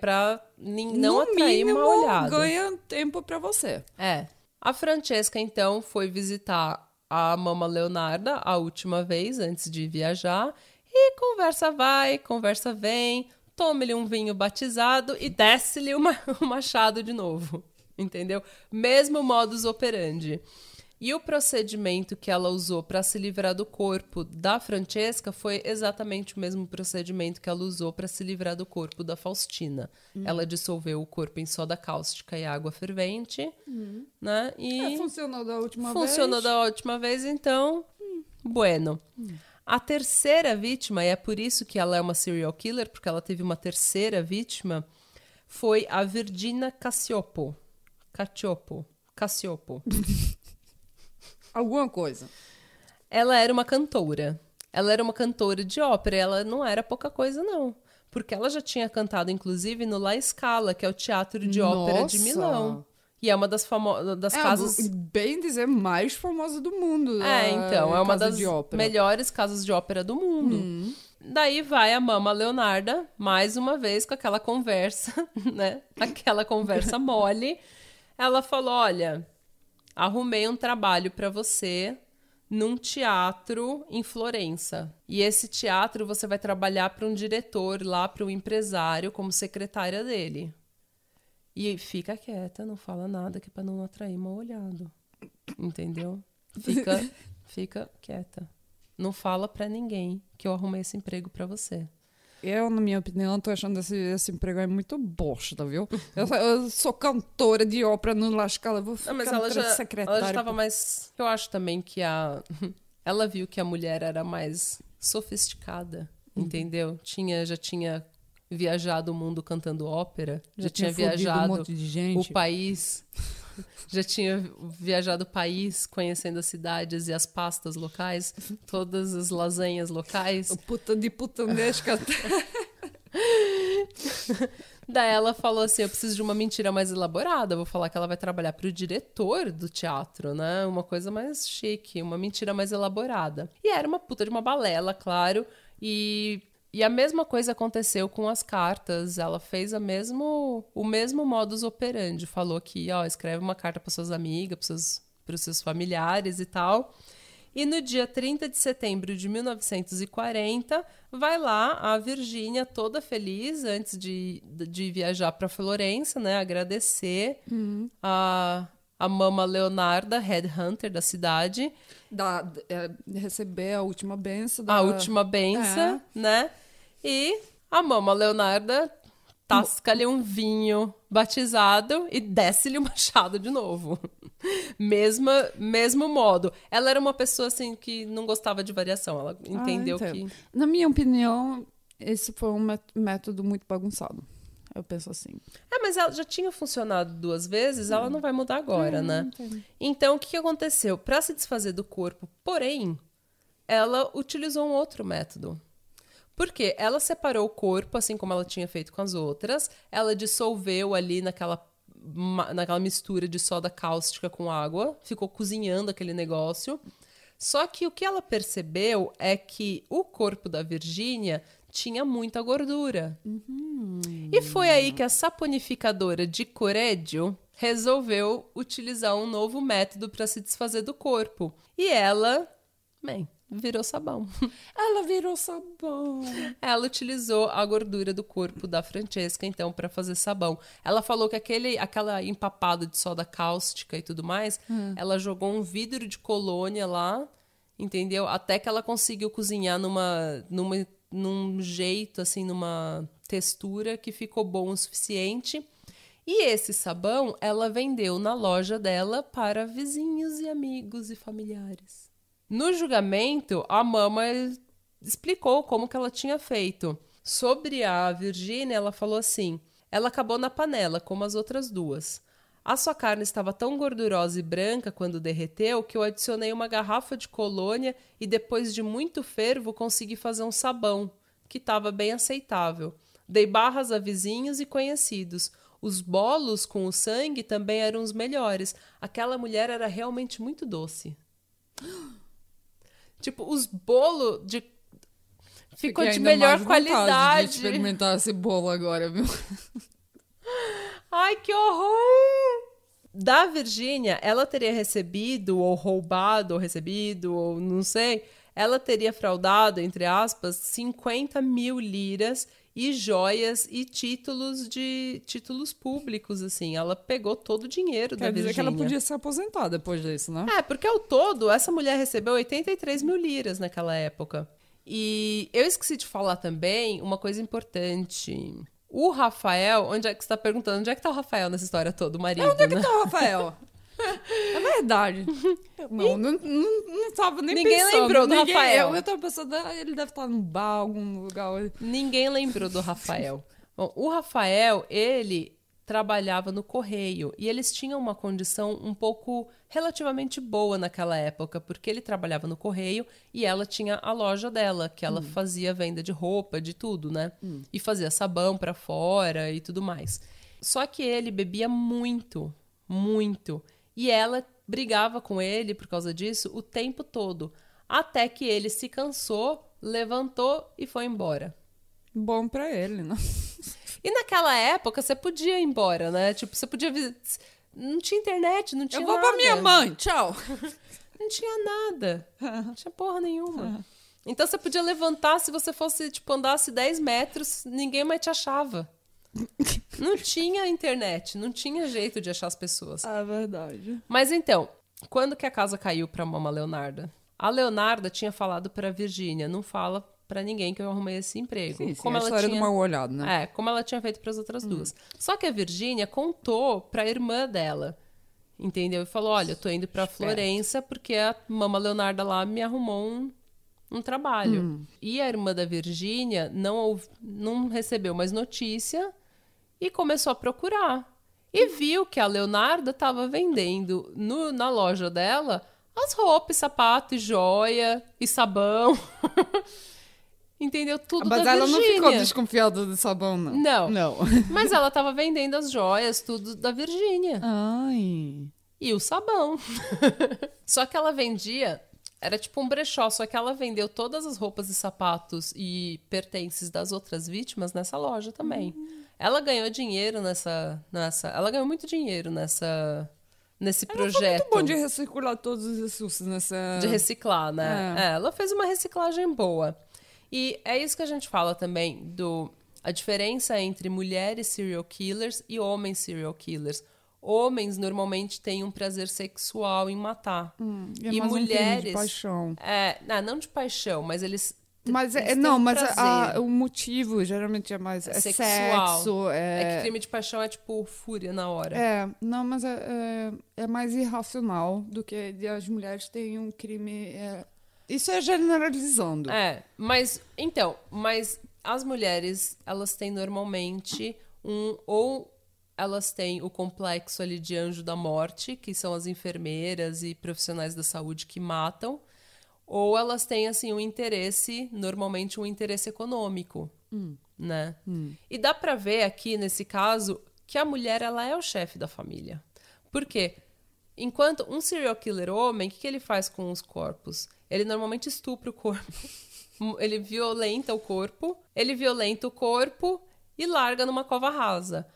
nin- não no atrair mínimo, mal olhado. ganha tempo pra você. É. A Francesca, então, foi visitar a mama Leonarda a última vez, antes de viajar. E conversa vai, conversa vem. Toma-lhe um vinho batizado e desce-lhe o machado de novo. Entendeu? Mesmo modus operandi. E o procedimento que ela usou para se livrar do corpo da Francesca foi exatamente o mesmo procedimento que ela usou para se livrar do corpo da Faustina. Ela dissolveu o corpo em soda cáustica e água fervente, né? E É, funcionou da última funcionou vez. da última vez, então, bueno. A terceira vítima, e é por isso que ela é uma serial killer, porque ela teve uma terceira vítima, foi a Virginia Cassiopo. Cacciopo. Cassiopo. Alguma coisa. ela era uma cantora. Ela era uma cantora de ópera. Ela não era pouca coisa, não. Porque ela já tinha cantado, inclusive, no La Scala, que é o teatro de ópera de! Milão. E é uma das, famo das é, casas. bem dizer, mais famosa do mundo. É, então, é uma das melhores casas de ópera do mundo. Daí vai a mama Leonarda, mais uma vez com aquela conversa, né? Aquela conversa mole. Ela falou: Olha, arrumei um trabalho pra você num teatro em Florença. E esse teatro você vai trabalhar para um diretor lá, para um empresário, como secretária dele. E fica quieta, não fala nada, que é pra não atrair mal olhado. Entendeu? Fica, fica quieta. não fala pra ninguém que eu arrumei esse emprego pra você. Eu, na minha opinião, tô achando esse, esse emprego aí muito bosta, viu? Eu, eu sou cantora de ópera no La Scala, vou ficar Não, mas ela já, secretária. ela já tava mais. Eu acho também que a. Ela viu que a mulher era mais sofisticada, Uhum. entendeu? Tinha, já tinha viajado o mundo cantando ópera, já, tinha, fudido viajado um o país. Já tinha viajado o país, conhecendo as cidades e as pastas locais, todas as lasanhas locais. O puta de putanesca. Daí ela falou assim: eu preciso de uma mentira mais elaborada. Vou falar que ela vai trabalhar pro diretor do teatro, né? Uma coisa mais chique, uma mentira mais elaborada. E era uma puta de uma balela, claro. E, e a mesma coisa aconteceu com as cartas. Ela fez a mesmo, o mesmo modus operandi. Falou que, ó, escreve uma carta para suas amigas, para seus, pros seus familiares e tal. E no dia 30 de setembro de 1940, vai lá a Virgínia toda feliz antes de, de viajar para Florença, né? Agradecer a, a mama Leonarda, headhunter da cidade, da, é, receber a última benção. Da... a última benção, né? E a mama Leonarda tasca-lhe um vinho batizado e desce-lhe o machado de novo. Mesma, mesmo modo. Ela era uma pessoa assim que não gostava de variação. Ela entendeu Ah, que. entendo. Na minha opinião, esse foi um mét- método muito bagunçado. Eu penso assim. É, mas ela já tinha funcionado duas vezes, ela não vai mudar agora, Hum, né? entendo. Então, o que aconteceu? Para se desfazer do corpo, porém, ela utilizou um outro método. Por quê? Ela separou o corpo, assim como ela tinha feito com as outras. Ela dissolveu ali naquela, naquela mistura de soda cáustica com água. Ficou cozinhando aquele negócio. Só que o que ela percebeu é que o corpo da Virgínia tinha muita gordura. E foi aí que a saponificadora de Corédio resolveu utilizar um novo método para se desfazer do corpo. E ela, bem, virou sabão. Ela virou sabão. Ela utilizou a gordura do corpo da Francesca, então, para fazer sabão. Ela falou que aquele, aquela empapada de soda cáustica e tudo mais, ela jogou um vidro de colônia lá, entendeu? Até que ela conseguiu cozinhar numa, numa, num jeito, assim, numa textura que ficou bom o suficiente. E esse sabão ela vendeu na loja dela para vizinhos e amigos e familiares. No julgamento, a mama explicou como que ela tinha feito. Sobre a Virgínia, ela falou assim: ela acabou na panela, como as outras duas. A sua carne estava tão gordurosa e branca quando derreteu que eu adicionei uma garrafa de colônia e depois de muito fervo consegui fazer um sabão, que estava bem aceitável. Dei barras a vizinhos e conhecidos. Os bolos com o sangue também eram os melhores. Aquela mulher era realmente muito doce. Tipo, os bolos de. Ficou Fiquei de melhor qualidade. De experimentar esse bolo agora, viu? Ai, que horror! Da Virgínia, ela teria recebido, ou roubado, ou recebido, ou não sei. Ela teria fraudado, entre aspas, 50 mil liras e joias e títulos de títulos públicos, assim. Ela pegou todo o dinheiro da Quer dizer Virgínia. que ela podia se aposentar depois disso, né? É, porque ao todo, essa mulher recebeu 83 mil liras naquela época. E eu esqueci de falar também uma coisa importante. O Rafael, onde é que você tá perguntando? Onde é que tá o Rafael nessa história toda, o marido, Onde é que né? tá o Rafael? É verdade. Não, não, não, não tava nem Ninguém pensando. lembrou do Ninguém- Rafael. Eu, eu tava pensando, ah, ele deve estar num bar, algum lugar. Ninguém lembrou do Rafael. Bom, o Rafael, ele trabalhava no correio e eles tinham uma condição um pouco relativamente boa naquela época, porque ele trabalhava no correio e ela tinha a loja dela, que ela fazia venda de roupa, de tudo, né? E fazia sabão pra fora e tudo mais. Só que ele bebia muito, muito. E ela brigava com ele por causa disso o tempo todo, até que ele se cansou, levantou e foi embora. Bom pra ele, né? E naquela época você podia ir embora, né? Tipo, você podia. Não tinha internet, não tinha Eu vou nada. pra minha mãe, tchau. Não tinha nada. Não tinha porra nenhuma. Então você podia levantar, se você fosse, tipo, andasse 10 metros, ninguém mais te achava. Não tinha internet, não tinha jeito de achar as pessoas. É verdade. Mas então, quando que a casa caiu pra Mama Leonarda? A Leonarda tinha falado pra Virgínia, não fala pra ninguém que eu arrumei esse emprego. Sim, sim, como a ela história tinha... do mal olhado, né? É, como ela tinha feito para as outras duas. Só que a Virgínia contou pra irmã dela, entendeu? E falou: Olha, eu tô indo Esperto. Florença porque a mama Leonarda lá me arrumou um, um trabalho. E a irmã da Virgínia não, não recebeu mais notícia e começou a procurar. E viu que a Leonarda estava vendendo no- na loja dela as roupas, sapato, e joia e sabão. Entendeu? Tudo Mas da ela não ficou Virgínia. desconfiada do sabão, não. Não. Não. Mas ela tava vendendo as joias, tudo da Virgínia. Ai. E o sabão. só que ela vendia. Era tipo um brechó, só que ela vendeu todas as roupas e sapatos e pertences das outras vítimas nessa loja também. Ela ganhou dinheiro nessa, nessa. Ela ganhou muito dinheiro nessa. Nesse projeto. Muito bom de recircular todos os recursos nessa... De reciclar, né? É. É, ela fez uma reciclagem boa. E é isso que a gente fala também do a diferença entre mulheres serial killers e homens serial killers. Homens normalmente têm um prazer sexual em matar. E, é e crime de mulheres- paixão. É, não, não de paixão, mas eles. Mas é, não, mas a- o motivo geralmente é mais é Sexual. sexo, É... é, que crime de paixão é tipo fúria na hora. é, não, mas é, é, é mais irracional do que as mulheres têm um crime. Isso é generalizando. É, mas então, mas as mulheres, elas têm normalmente um ou elas têm o complexo ali de anjo da morte, que são as enfermeiras e profissionais da saúde que matam, ou elas têm assim um interesse, normalmente um interesse econômico, né? E dá pra ver aqui nesse caso que a mulher ela é o chefe da família. Por quê? Enquanto um serial killer homem, o que, que ele faz com os corpos? Ele normalmente estupra o corpo. Ele violenta o corpo, ele violenta o corpo e larga numa cova rasa.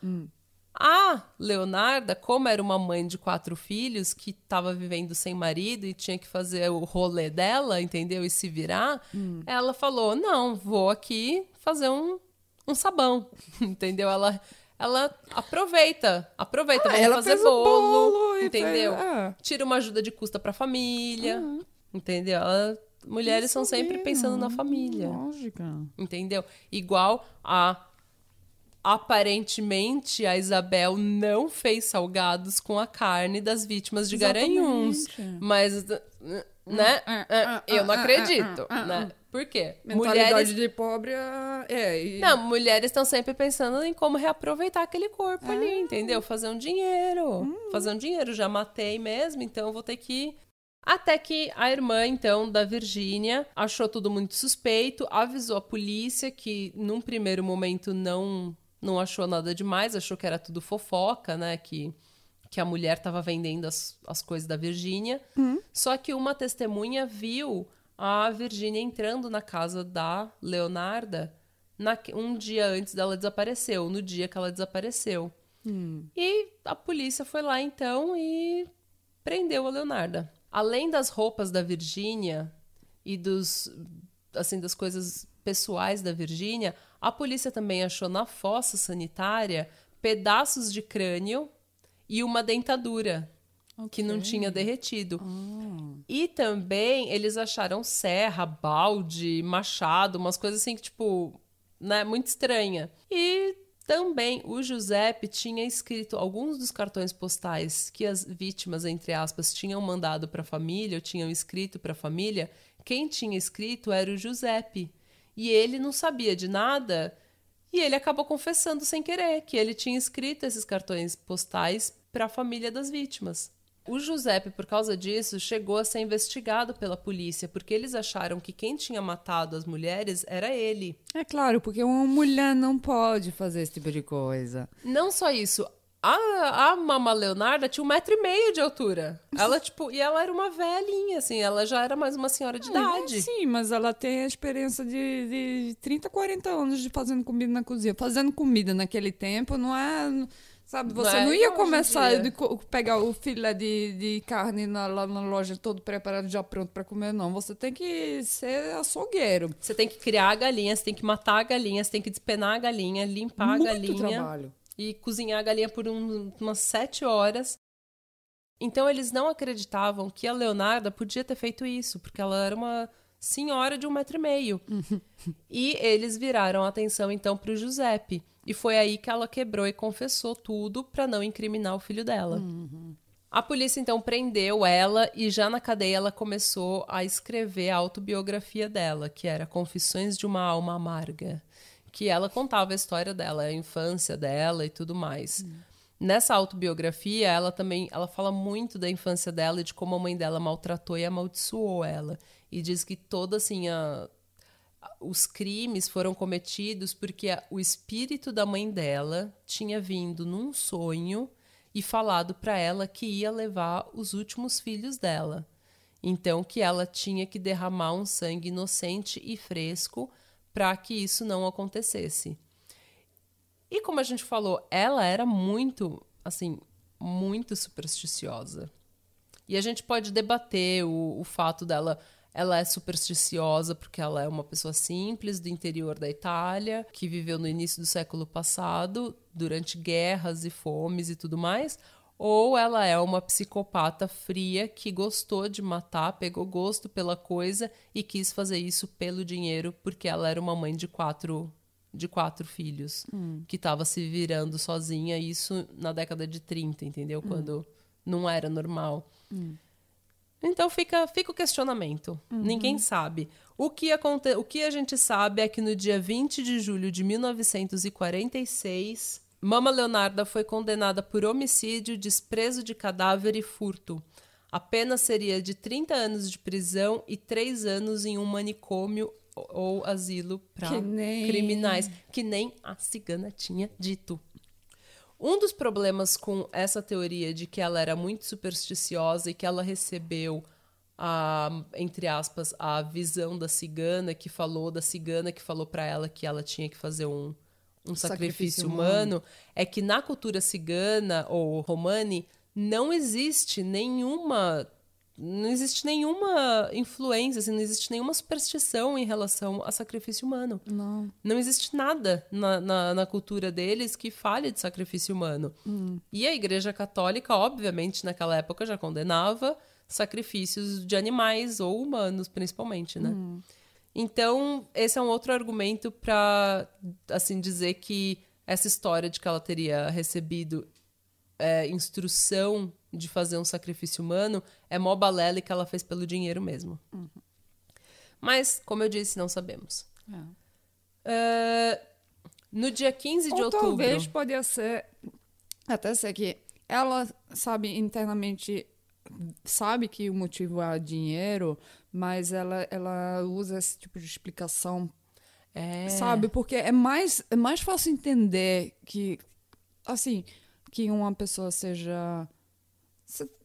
A Leonarda, como era uma mãe de quatro filhos que estava vivendo sem marido e tinha que fazer o rolê dela, entendeu? E se virar, ela falou: não, vou aqui fazer um, um sabão, entendeu? Ela, ela aproveita, aproveita, Ah, ela fazer bolo, bolo entendeu? é. Tira uma ajuda de custa pra família, entendeu? Ela- mulheres são sempre pensando na família. Lógica. Entendeu? Igual a. Aparentemente, a Isabel não fez salgados com a carne das vítimas de Garanhuns. Exatamente. Mas, né? ah, é, ah, Eu não ah, acredito, ah, ah, né? Por quê? Mentalidade Mulheres. de pobre é. é e- Não, mulheres estão sempre pensando em como reaproveitar aquele corpo Ah. ali, entendeu? Fazer um dinheiro. Hum. Fazer um dinheiro. Já matei mesmo, então vou ter que. Até que a irmã, então, da Virgínia, achou tudo muito suspeito, avisou a polícia que, num primeiro momento, não, não achou nada demais, achou que era tudo fofoca, né? Que, que a mulher estava vendendo as, as coisas da Virgínia. Só que uma testemunha viu a Virgínia entrando na casa da Leonarda na- um dia antes dela desaparecer, ou no dia que ela desapareceu. E a polícia foi lá então e prendeu a Leonarda. Além das roupas da Virgínia e dos assim das coisas pessoais da Virgínia, a polícia também achou na fossa sanitária pedaços de crânio e uma dentadura que não tinha derretido. E também eles acharam serra, balde, machado, umas coisas assim que, tipo, né, muito estranha. E também o Giuseppe tinha escrito alguns dos cartões postais que as vítimas, entre aspas, tinham mandado para a família, ou tinham escrito para a família. Quem tinha escrito era o Giuseppe. E ele não sabia de nada. E ele acabou confessando sem querer que ele tinha escrito esses cartões postais para a família das vítimas. O Giuseppe, por causa disso, chegou a ser investigado pela polícia, porque eles acharam que quem tinha matado as mulheres era ele. É claro, porque uma mulher não pode fazer esse tipo de coisa. Não só isso, a, a Mama Leonarda tinha um metro e meio de altura. Ela, tipo, e ela era uma velhinha, assim, ela já era mais uma senhora de idade. Sim, mas ela tem a experiência de, de 30, 40 anos de fazendo comida na cozinha. Fazendo comida naquele tempo não é. Sabe, Não você é não, igual ia começar de co- pegar o filé de, de carne na- lá na loja todo preparado, já pronto para comer, não. Você tem que ser açougueiro. Você tem que criar a galinha, você tem que matar a galinha, você tem que despenar a galinha, limpar Muito a galinha. trabalho. e cozinhar a galinha por um- umas sete horas. Então eles não acreditavam que a Leonarda podia ter feito isso, porque ela era uma senhora de um metro e meio. e eles viraram a atenção então para o Giuseppe. E foi aí que ela quebrou e confessou tudo para não incriminar o filho dela. A polícia então prendeu ela e já na cadeia ela começou a escrever a autobiografia dela, que era Confissões de uma Alma Amarga, que ela contava a história dela, a infância dela e tudo mais. Nessa autobiografia, ela também ela fala muito da infância dela e de como a mãe dela maltratou e amaldiçoou ela. E diz que toda assim a, os crimes foram cometidos porque a, o espírito da mãe dela tinha vindo num sonho e falado para ela que ia levar os últimos filhos dela. Então que ela tinha que derramar um sangue inocente e fresco para que isso não acontecesse. E como a gente falou, ela era muito, assim, muito supersticiosa. E a gente pode debater o, o fato dela. Ela é supersticiosa porque ela é uma pessoa simples do interior da Itália, que viveu no início do século passado, durante guerras e fomes e tudo mais. Ou ela é uma psicopata fria que gostou de matar, pegou gosto pela coisa e quis fazer isso pelo dinheiro, porque ela era uma mãe de quatro de quatro filhos, hum. que estava se virando sozinha, isso na década de 30, entendeu? Hum. Quando não era normal. Hum. Então fica, fica o questionamento. Uhum. Ninguém sabe. O que, aconte... o que a gente sabe é que no dia 20 de julho de 1946, Mama Leonarda foi condenada por homicídio, desprezo de cadáver e furto. A pena seria de 30 anos de prisão e 3 anos em um manicômio ou asilo para nem... criminais, que nem a cigana tinha dito. Um dos problemas com essa teoria de que ela era muito supersticiosa e que ela recebeu a, entre aspas, a visão da cigana que falou da cigana que falou para ela que ela tinha que fazer um, um sacrifício, sacrifício humano, humano, é que na cultura cigana ou romani não existe nenhuma não existe nenhuma influência, assim, não existe nenhuma superstição em relação a sacrifício humano. Não. Não existe nada na, na, na cultura deles que fale de sacrifício humano. Hum. E a Igreja Católica, obviamente, naquela época já condenava sacrifícios de animais ou humanos, principalmente, né? Hum. Então, esse é um outro argumento para, assim, dizer que essa história de que ela teria recebido é, instrução de fazer um sacrifício humano é mó balela que ela fez pelo dinheiro mesmo. Uhum. Mas, como eu disse, não sabemos. É. Uh, no dia 15 Ou de outubro. Talvez podia ser. Até ser que ela sabe internamente. Sabe que o motivo é dinheiro, mas ela, ela usa esse tipo de explicação. É. Sabe? Porque é mais, é mais fácil entender que. Assim, que uma pessoa seja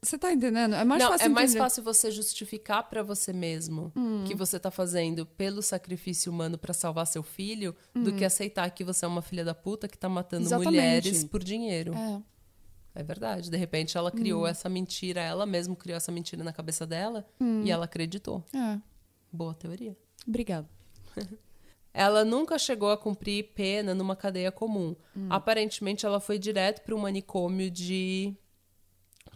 você tá entendendo? É mais não, fácil É mais entender. fácil você justificar para você mesmo hum. que você tá fazendo pelo sacrifício humano para salvar seu filho hum. do que aceitar que você é uma filha da puta que tá matando Exatamente. mulheres por dinheiro. É. É verdade. De repente ela criou hum. essa mentira, ela mesma criou essa mentira na cabeça dela hum. e ela acreditou. É. Boa teoria. Obrigada. ela nunca chegou a cumprir pena numa cadeia comum. Hum. Aparentemente ela foi direto para um manicômio de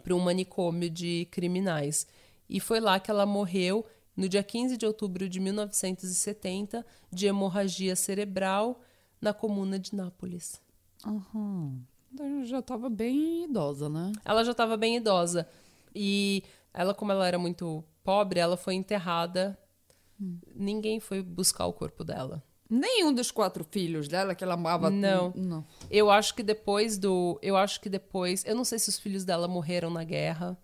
para um manicômio de criminais. E foi lá que ela morreu no dia 15 de outubro de 1970 de hemorragia cerebral na comuna de Nápoles. Uhum. Então já estava bem idosa, né? Ela já estava bem idosa. E ela, como ela era muito pobre, ela foi enterrada. Hum. Ninguém foi buscar o corpo dela. Nenhum dos quatro filhos dela que ela amava. Não. não. Eu acho que depois do. Eu acho que depois. Eu não sei se os filhos dela morreram na guerra.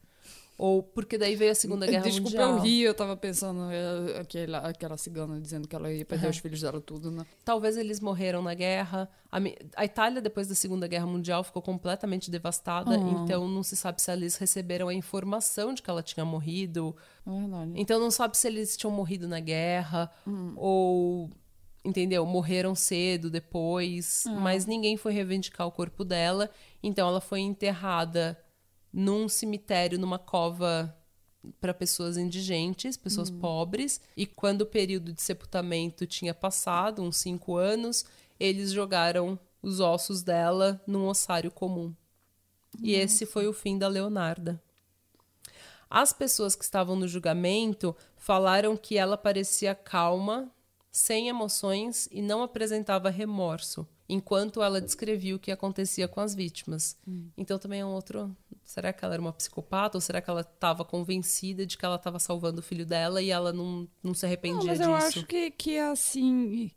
Ou porque daí veio a Segunda Guerra Desculpa, Mundial. Desculpa, eu ri, eu tava pensando eh, aquela, aquela cigana dizendo que ela ia perder uhum. os filhos dela tudo, né? Talvez eles morreram na guerra. A, a, Itália, depois da Segunda Guerra Mundial, ficou completamente devastada. Uhum. Então não se sabe se eles receberam a informação de que ela tinha morrido. Verdade. Então não sabe se eles tinham morrido na guerra. Uhum. Ou entendeu? Morreram cedo depois, Ah. mas ninguém foi reivindicar o corpo dela. Então ela foi enterrada num cemitério, numa cova para pessoas indigentes, pessoas Hum. pobres. E quando o período de sepultamento tinha passado, uns cinco anos, eles jogaram os ossos dela num ossário comum. E esse foi o fim da Leonarda. As pessoas que estavam no julgamento falaram que ela parecia calma, sem emoções e não apresentava remorso, enquanto ela descrevia o que acontecia com as vítimas. Hum. Então também é um outro. Será que ela era uma psicopata ou será que ela estava convencida de que ela estava salvando o filho dela e ela não, não se arrependia não, mas disso? Mas eu acho que, que é assim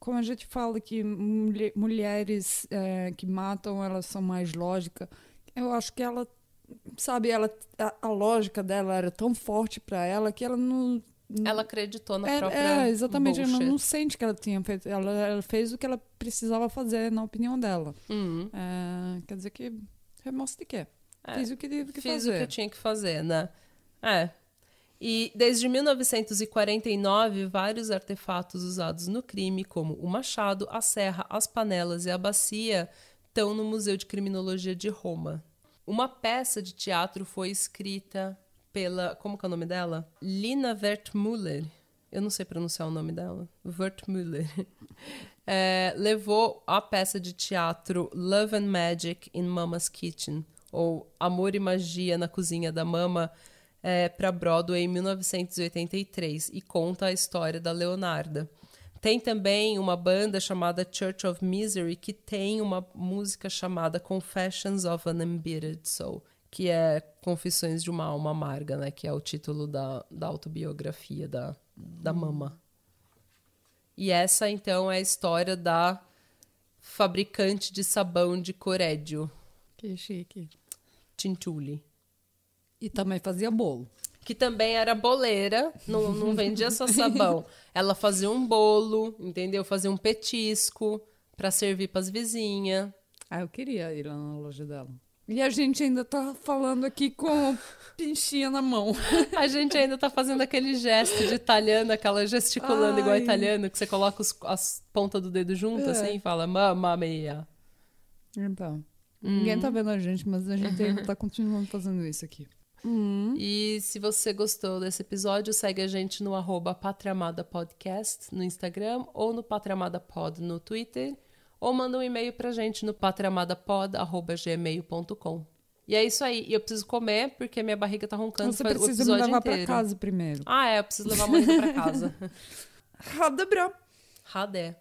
como a gente fala que mulheres é, que matam elas são mais lógicas, eu acho que ela sabe ela a, a lógica dela era tão forte para ela que ela não ela acreditou na é, própria é exatamente ela não sente que ela tinha feito ela, ela, fez o que ela precisava fazer na opinião dela. Uhum. é, quer dizer que remorso de quê? É, fiz o que tive que fazer fiz o que eu tinha que fazer né? É. E desde 1949, vários artefatos usados no crime, como o machado, a serra, as panelas e a bacia, estão no Museu de Criminologia de Roma. Uma peça de teatro foi escrita pela. Como que é o nome dela? Lina Wertmüller. Eu não sei pronunciar o nome dela. Wertmüller. É, levou a peça de teatro Love and Magic in Mama's Kitchen, ou Amor e Magia na Cozinha da Mama, é, para Broadway em 1983 e conta a história da Leonarda. Tem também uma banda chamada Church of Misery que tem uma música chamada Confessions of an Embittered Soul, que é Confissões de uma Alma Amarga, né? Que é o título da, da autobiografia da, da mama. E essa, então, é a história da fabricante de sabão de Corédio. Que chique. Tintuli. E também fazia bolo. Que também era boleira, não, não vendia só sabão. Ela fazia um bolo, entendeu? Fazia um petisco para servir para as vizinhas. Ah, eu queria ir lá na loja dela. E a gente ainda tá falando aqui com pinchinha na mão. A gente ainda tá fazendo aquele gesto de italiano, aquela gesticulando Ai. igual italiano, que você coloca os, as pontas do dedo junto é. assim e fala mamma mia. Então, hum. ninguém tá vendo a gente, mas a gente ainda tá continuando fazendo isso aqui. Uhum. E se você gostou desse episódio, segue a gente no arroba Patriamada Podcast no Instagram ou no Patriamada Pod no Twitter. Ou manda um e-mail pra gente no patriamadapod.gmail.com. E é isso aí. E eu preciso comer, porque minha barriga tá roncando Você precisa me levar inteiro. pra casa primeiro. Ah, é. Eu preciso levar a mãe pra casa. Roda, bro. Radé.